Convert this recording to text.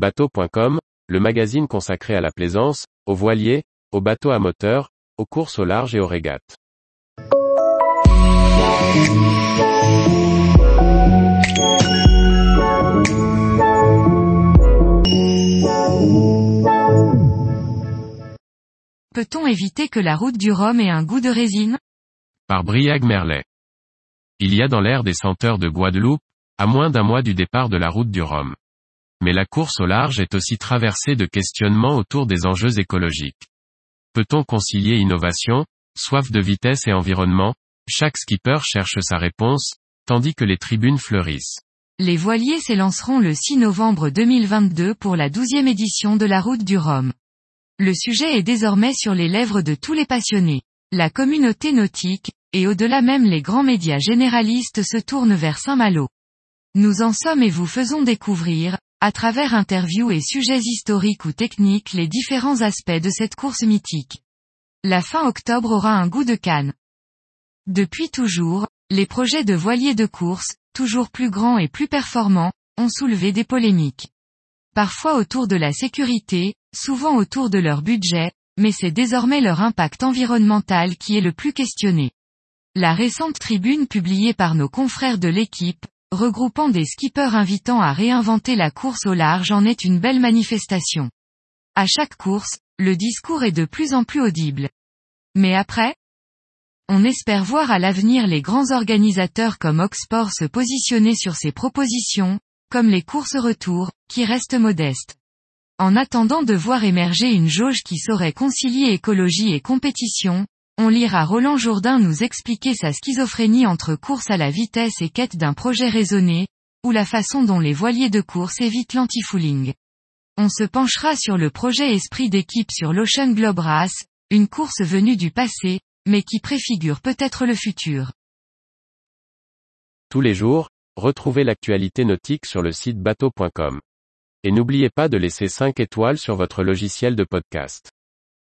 Bateau.com, le magazine consacré à la plaisance, aux voiliers, aux bateaux à moteur, aux courses au large et aux régates. Peut-on éviter que la route du Rhum ait un goût de résine? Par Briag Merlet. Il y a dans l'air des senteurs de Guadeloupe, à moins d'un mois du départ de la route du Rhum. Mais la course au large est aussi traversée de questionnements autour des enjeux écologiques. Peut-on concilier innovation, soif de vitesse et environnement? Chaque skipper cherche sa réponse, tandis que les tribunes fleurissent. Les voiliers s'élanceront le 6 novembre 2022 pour la 12e édition de la route du Rhum. Le sujet est désormais sur les lèvres de tous les passionnés. La communauté nautique, et au-delà même les grands médias généralistes se tournent vers Saint-Malo. Nous en sommes et vous faisons découvrir, à travers interviews et sujets historiques ou techniques les différents aspects de cette course mythique. La fin octobre aura un goût de canne. Depuis toujours, les projets de voiliers de course, toujours plus grands et plus performants, ont soulevé des polémiques. Parfois autour de la sécurité, souvent autour de leur budget, mais c'est désormais leur impact environnemental qui est le plus questionné. La récente tribune publiée par nos confrères de l'équipe, regroupant des skippers invitant à réinventer la course au large en est une belle manifestation. À chaque course, le discours est de plus en plus audible. Mais après On espère voir à l'avenir les grands organisateurs comme Oxport se positionner sur ces propositions, comme les courses retour, qui restent modestes. En attendant de voir émerger une jauge qui saurait concilier écologie et compétition, on lira Roland Jourdain nous expliquer sa schizophrénie entre course à la vitesse et quête d'un projet raisonné, ou la façon dont les voiliers de course évitent l'anti-fooling. On se penchera sur le projet esprit d'équipe sur l'Ocean Globe Race, une course venue du passé, mais qui préfigure peut-être le futur. Tous les jours, retrouvez l'actualité nautique sur le site bateau.com. Et n'oubliez pas de laisser 5 étoiles sur votre logiciel de podcast.